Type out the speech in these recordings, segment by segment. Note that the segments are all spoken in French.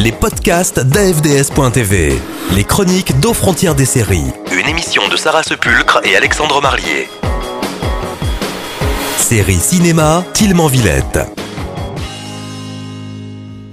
Les podcasts d'AFDS.tv. Les chroniques d'aux frontières des séries. Une émission de Sarah Sepulcre et Alexandre Marlier. Série cinéma, Tilman Villette.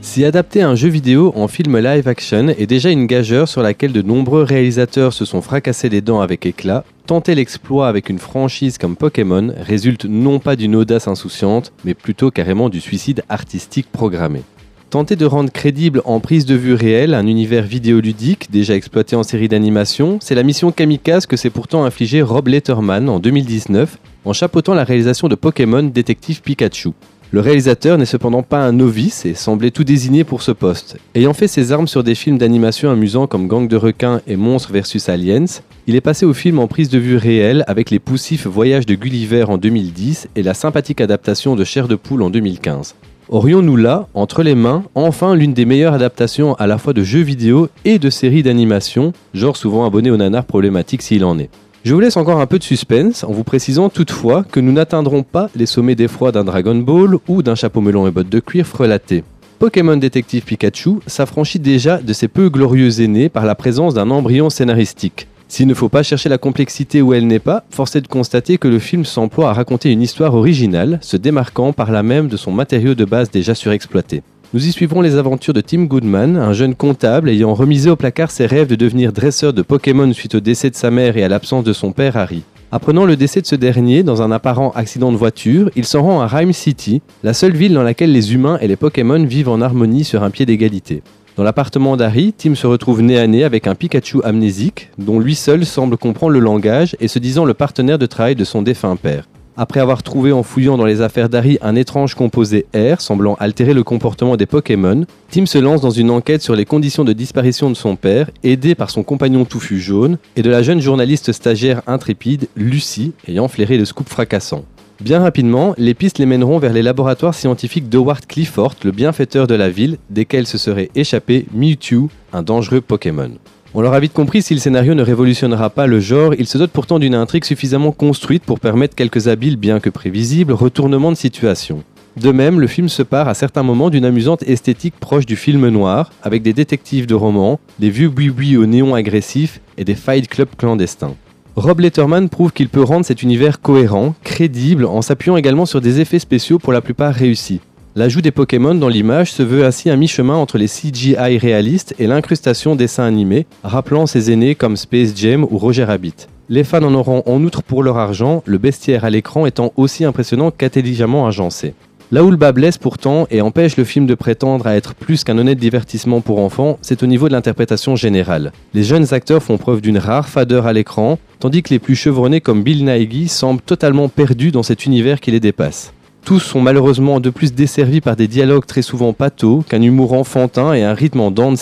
Si adapter un jeu vidéo en film live action est déjà une gageure sur laquelle de nombreux réalisateurs se sont fracassés les dents avec éclat, tenter l'exploit avec une franchise comme Pokémon résulte non pas d'une audace insouciante, mais plutôt carrément du suicide artistique programmé. Tenter de rendre crédible en prise de vue réelle un univers vidéoludique déjà exploité en série d'animation, c'est la mission kamikaze que s'est pourtant infligée Rob Letterman en 2019 en chapeautant la réalisation de Pokémon Détective Pikachu. Le réalisateur n'est cependant pas un novice et semblait tout désigné pour ce poste. Ayant fait ses armes sur des films d'animation amusants comme Gang de requins et Monstres vs Aliens, il est passé au film en prise de vue réelle avec les poussifs Voyages de Gulliver en 2010 et la sympathique adaptation de Chair de poule en 2015. Aurions-nous là, entre les mains, enfin l'une des meilleures adaptations à la fois de jeux vidéo et de séries d'animation, genre souvent abonné au nanar problématique s'il en est? Je vous laisse encore un peu de suspense en vous précisant toutefois que nous n'atteindrons pas les sommets d'effroi d'un Dragon Ball ou d'un chapeau melon et bottes de cuir frelaté. Pokémon Détective Pikachu s'affranchit déjà de ses peu glorieux aînés par la présence d'un embryon scénaristique. S'il ne faut pas chercher la complexité où elle n'est pas, force est de constater que le film s'emploie à raconter une histoire originale, se démarquant par là même de son matériau de base déjà surexploité. Nous y suivrons les aventures de Tim Goodman, un jeune comptable ayant remisé au placard ses rêves de devenir dresseur de Pokémon suite au décès de sa mère et à l'absence de son père Harry. Apprenant le décès de ce dernier dans un apparent accident de voiture, il s'en rend à Rhyme City, la seule ville dans laquelle les humains et les Pokémon vivent en harmonie sur un pied d'égalité. Dans l'appartement d'Harry, Tim se retrouve nez à nez avec un Pikachu amnésique, dont lui seul semble comprendre le langage et se disant le partenaire de travail de son défunt père. Après avoir trouvé en fouillant dans les affaires d'Harry un étrange composé R semblant altérer le comportement des Pokémon, Tim se lance dans une enquête sur les conditions de disparition de son père, aidé par son compagnon touffu jaune et de la jeune journaliste stagiaire intrépide, Lucie, ayant flairé le scoop fracassant. Bien rapidement, les pistes les mèneront vers les laboratoires scientifiques d'Howard Clifford, le bienfaiteur de la ville, desquels se serait échappé Mewtwo, un dangereux Pokémon. On l'aura vite compris, si le scénario ne révolutionnera pas le genre, il se dote pourtant d'une intrigue suffisamment construite pour permettre quelques habiles, bien que prévisibles, retournements de situation. De même, le film se part à certains moments d'une amusante esthétique proche du film noir, avec des détectives de romans, des vieux boui au néon agressif et des fight clubs clandestins. Rob Letterman prouve qu'il peut rendre cet univers cohérent, crédible, en s'appuyant également sur des effets spéciaux pour la plupart réussis. L'ajout des Pokémon dans l'image se veut ainsi un mi-chemin entre les CGI réalistes et l'incrustation dessins animés, rappelant ses aînés comme Space Jam ou Roger Rabbit. Les fans en auront en outre pour leur argent, le bestiaire à l'écran étant aussi impressionnant qu'intelligemment agencé. Là où le bas blesse pourtant et empêche le film de prétendre à être plus qu'un honnête divertissement pour enfants, c'est au niveau de l'interprétation générale. Les jeunes acteurs font preuve d'une rare fadeur à l'écran, tandis que les plus chevronnés comme Bill Nighy semblent totalement perdus dans cet univers qui les dépasse. Tous sont malheureusement de plus desservis par des dialogues très souvent pathos, qu'un humour enfantin et un rythme en dents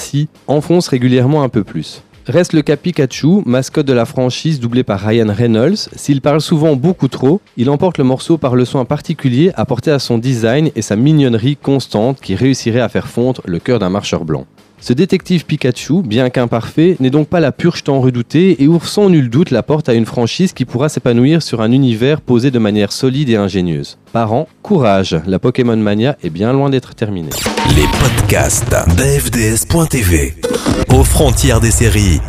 enfoncent régulièrement un peu plus. Reste le cas Pikachu, mascotte de la franchise doublé par Ryan Reynolds. S'il parle souvent beaucoup trop, il emporte le morceau par le soin particulier apporté à son design et sa mignonnerie constante qui réussirait à faire fondre le cœur d'un marcheur blanc. Ce détective Pikachu, bien qu'imparfait, n'est donc pas la purge tant redoutée et ouvre sans nul doute la porte à une franchise qui pourra s'épanouir sur un univers posé de manière solide et ingénieuse. Parents, courage, la Pokémon Mania est bien loin d'être terminée. Les podcasts d'AFDS.tv. Aux frontières des séries.